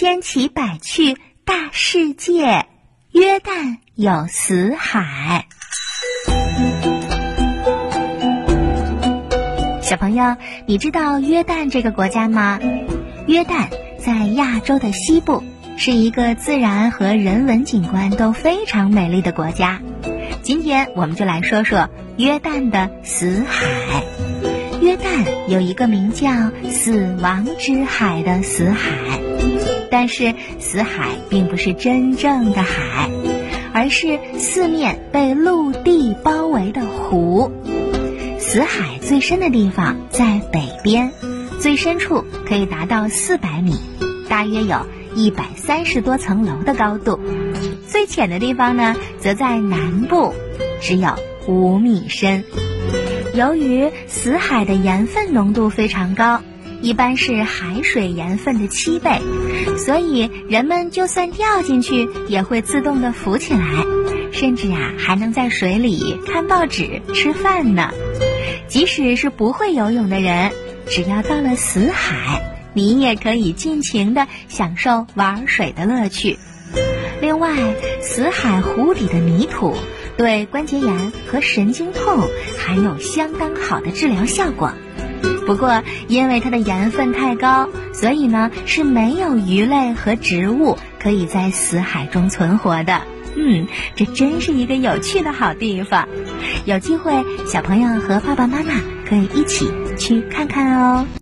千奇百趣大世界，约旦有死海。小朋友，你知道约旦这个国家吗？约旦在亚洲的西部，是一个自然和人文景观都非常美丽的国家。今天我们就来说说约旦的死海。约旦有一个名叫“死亡之海”的死海，但是死海并不是真正的海，而是四面被陆地包围的湖。死海最深的地方在北边，最深处可以达到四百米，大约有一百三十多层楼的高度；最浅的地方呢，则在南部，只有五米深。由于死海的盐分浓度非常高，一般是海水盐分的七倍，所以人们就算掉进去也会自动的浮起来，甚至啊还能在水里看报纸、吃饭呢。即使是不会游泳的人，只要到了死海，你也可以尽情的享受玩水的乐趣。另外，死海湖底的泥土。对关节炎和神经痛还有相当好的治疗效果。不过，因为它的盐分太高，所以呢是没有鱼类和植物可以在死海中存活的。嗯，这真是一个有趣的好地方。有机会，小朋友和爸爸妈妈可以一起去看看哦。